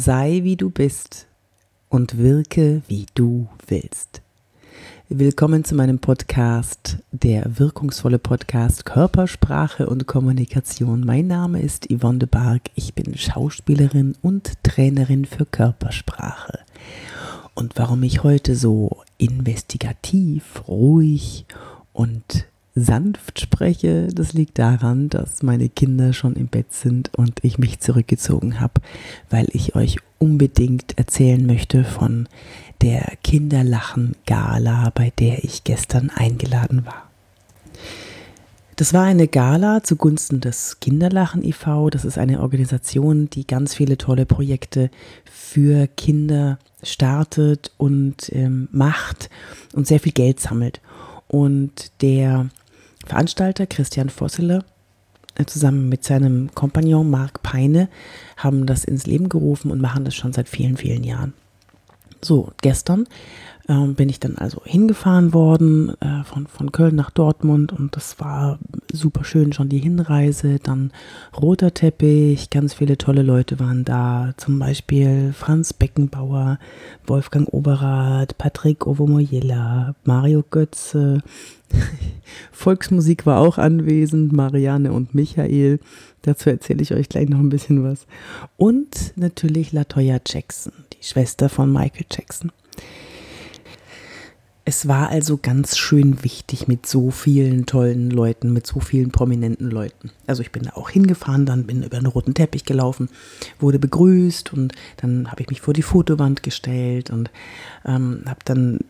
Sei wie du bist und wirke wie du willst. Willkommen zu meinem Podcast, der wirkungsvolle Podcast Körpersprache und Kommunikation. Mein Name ist Yvonne de Barg. Ich bin Schauspielerin und Trainerin für Körpersprache. Und warum ich heute so investigativ, ruhig und sanft spreche, das liegt daran, dass meine Kinder schon im Bett sind und ich mich zurückgezogen habe, weil ich euch unbedingt erzählen möchte von der Kinderlachen-Gala, bei der ich gestern eingeladen war. Das war eine Gala zugunsten des Kinderlachen e.V. Das ist eine Organisation, die ganz viele tolle Projekte für Kinder startet und ähm, macht und sehr viel Geld sammelt. Und der Veranstalter Christian Vossele äh, zusammen mit seinem Kompagnon Marc Peine haben das ins Leben gerufen und machen das schon seit vielen, vielen Jahren. So, gestern ähm, bin ich dann also hingefahren worden äh, von, von Köln nach Dortmund und das war super schön, schon die Hinreise, dann roter Teppich, ganz viele tolle Leute waren da, zum Beispiel Franz Beckenbauer, Wolfgang Oberath, Patrick Ovomoyela, Mario Götze, Volksmusik war auch anwesend, Marianne und Michael. Dazu erzähle ich euch gleich noch ein bisschen was. Und natürlich Latoya Jackson, die Schwester von Michael Jackson. Es war also ganz schön wichtig mit so vielen tollen Leuten, mit so vielen prominenten Leuten. Also ich bin da auch hingefahren, dann bin über einen roten Teppich gelaufen, wurde begrüßt und dann habe ich mich vor die Fotowand gestellt und ähm, habe dann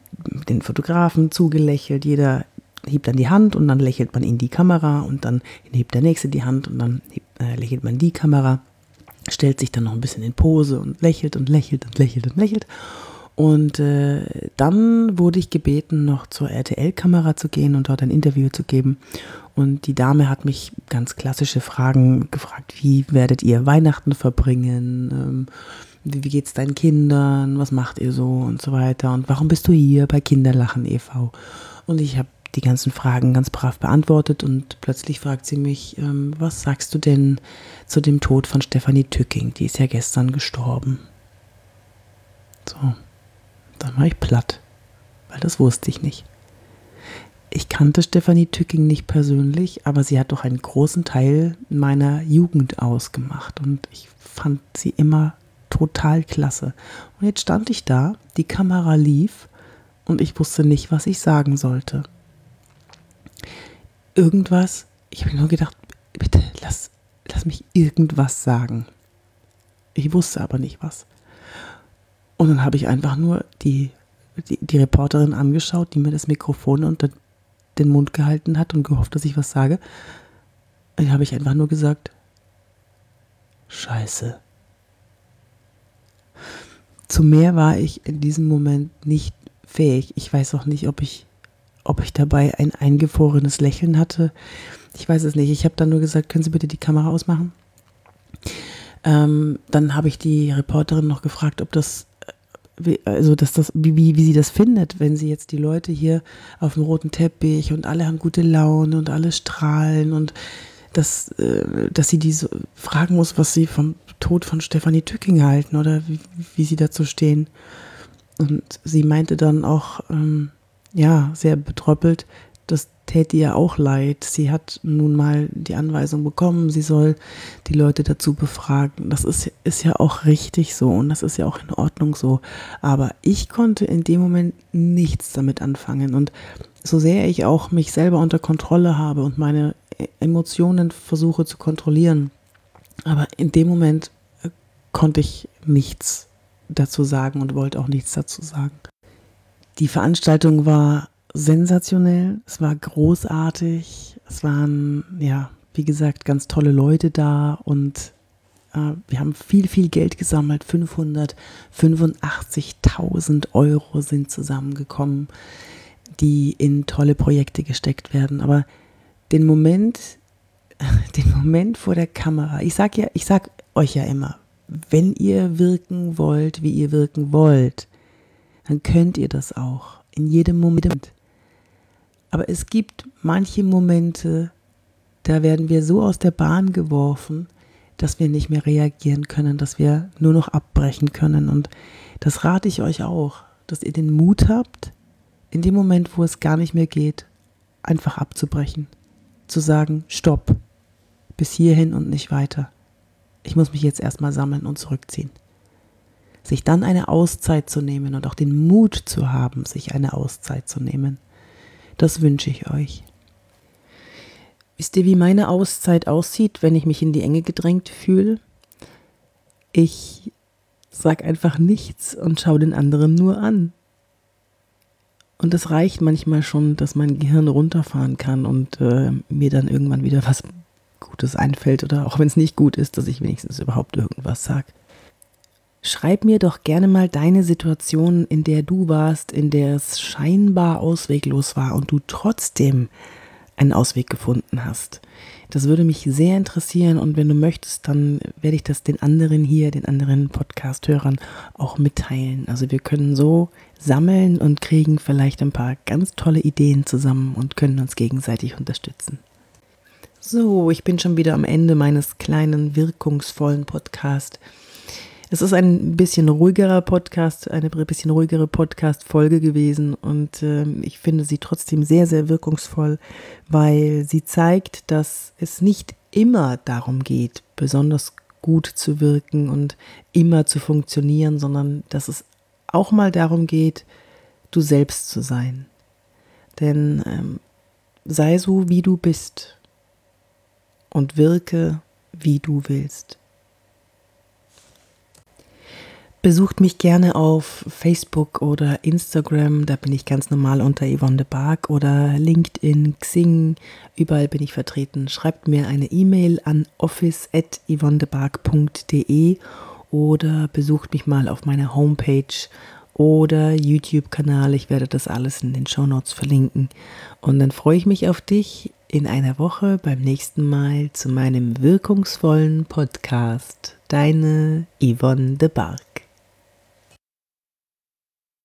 den Fotografen zugelächelt. Jeder hebt dann die Hand und dann lächelt man in die Kamera und dann hebt der nächste die Hand und dann äh, lächelt man die Kamera, stellt sich dann noch ein bisschen in Pose und lächelt und lächelt und lächelt und lächelt. Und äh, dann wurde ich gebeten, noch zur RTL-Kamera zu gehen und dort ein Interview zu geben. Und die Dame hat mich ganz klassische Fragen gefragt, wie werdet ihr Weihnachten verbringen? Ähm, wie, wie geht's deinen Kindern? Was macht ihr so? Und so weiter. Und warum bist du hier bei Kinderlachen e.V.? Und ich habe die ganzen Fragen ganz brav beantwortet und plötzlich fragt sie mich, ähm, was sagst du denn zu dem Tod von Stefanie Tücking? Die ist ja gestern gestorben. So. Dann war ich platt, weil das wusste ich nicht. Ich kannte Stefanie Tücking nicht persönlich, aber sie hat doch einen großen Teil meiner Jugend ausgemacht und ich fand sie immer total klasse. Und jetzt stand ich da, die Kamera lief und ich wusste nicht, was ich sagen sollte. Irgendwas, ich habe nur gedacht, bitte lass, lass mich irgendwas sagen. Ich wusste aber nicht was. Und dann habe ich einfach nur die, die, die, Reporterin angeschaut, die mir das Mikrofon unter den Mund gehalten hat und gehofft, dass ich was sage. Dann habe ich einfach nur gesagt, Scheiße. Zu mehr war ich in diesem Moment nicht fähig. Ich weiß auch nicht, ob ich, ob ich dabei ein eingefrorenes Lächeln hatte. Ich weiß es nicht. Ich habe dann nur gesagt, können Sie bitte die Kamera ausmachen? Ähm, dann habe ich die Reporterin noch gefragt, ob das wie, also dass das, wie, wie, wie sie das findet, wenn sie jetzt die Leute hier auf dem roten Teppich und alle haben gute Laune und alle strahlen und dass, äh, dass sie die fragen muss, was sie vom Tod von Stefanie Tücking halten oder wie, wie sie dazu stehen. Und sie meinte dann auch, ähm, ja, sehr betröppelt, das täte ihr auch leid. Sie hat nun mal die Anweisung bekommen, sie soll die Leute dazu befragen. Das ist, ist ja auch richtig so und das ist ja auch in Ordnung so. Aber ich konnte in dem Moment nichts damit anfangen. Und so sehr ich auch mich selber unter Kontrolle habe und meine Emotionen versuche zu kontrollieren, aber in dem Moment äh, konnte ich nichts dazu sagen und wollte auch nichts dazu sagen. Die Veranstaltung war sensationell, es war großartig, es waren, ja, wie gesagt, ganz tolle Leute da und äh, wir haben viel, viel Geld gesammelt. 585.000 Euro sind zusammengekommen, die in tolle Projekte gesteckt werden. Aber den Moment, den Moment vor der Kamera, ich sag ja, ich sag euch ja immer, wenn ihr wirken wollt, wie ihr wirken wollt, dann könnt ihr das auch in jedem Moment. Aber es gibt manche Momente, da werden wir so aus der Bahn geworfen, dass wir nicht mehr reagieren können, dass wir nur noch abbrechen können. Und das rate ich euch auch, dass ihr den Mut habt, in dem Moment, wo es gar nicht mehr geht, einfach abzubrechen. Zu sagen, stopp, bis hierhin und nicht weiter. Ich muss mich jetzt erstmal sammeln und zurückziehen. Sich dann eine Auszeit zu nehmen und auch den Mut zu haben, sich eine Auszeit zu nehmen, das wünsche ich euch. Wisst ihr, wie meine Auszeit aussieht, wenn ich mich in die Enge gedrängt fühle? Ich sag einfach nichts und schaue den anderen nur an. Und es reicht manchmal schon, dass mein Gehirn runterfahren kann und äh, mir dann irgendwann wieder was Gutes einfällt oder auch wenn es nicht gut ist, dass ich wenigstens überhaupt irgendwas sag. Schreib mir doch gerne mal deine Situation, in der du warst, in der es scheinbar ausweglos war und du trotzdem einen Ausweg gefunden hast. Das würde mich sehr interessieren und wenn du möchtest, dann werde ich das den anderen hier, den anderen Podcast-Hörern auch mitteilen. Also wir können so sammeln und kriegen vielleicht ein paar ganz tolle Ideen zusammen und können uns gegenseitig unterstützen. So, ich bin schon wieder am Ende meines kleinen wirkungsvollen Podcasts. Es ist ein bisschen ruhigerer Podcast, eine bisschen ruhigere Podcast-Folge gewesen und äh, ich finde sie trotzdem sehr, sehr wirkungsvoll, weil sie zeigt, dass es nicht immer darum geht, besonders gut zu wirken und immer zu funktionieren, sondern dass es auch mal darum geht, du selbst zu sein. Denn ähm, sei so, wie du bist und wirke, wie du willst. Besucht mich gerne auf Facebook oder Instagram, da bin ich ganz normal unter Yvonne de Barg oder LinkedIn, Xing, überall bin ich vertreten. Schreibt mir eine E-Mail an office.yvonnedebarg.de oder besucht mich mal auf meiner Homepage oder YouTube-Kanal. Ich werde das alles in den Show Notes verlinken. Und dann freue ich mich auf dich in einer Woche beim nächsten Mal zu meinem wirkungsvollen Podcast. Deine Yvonne de Barg.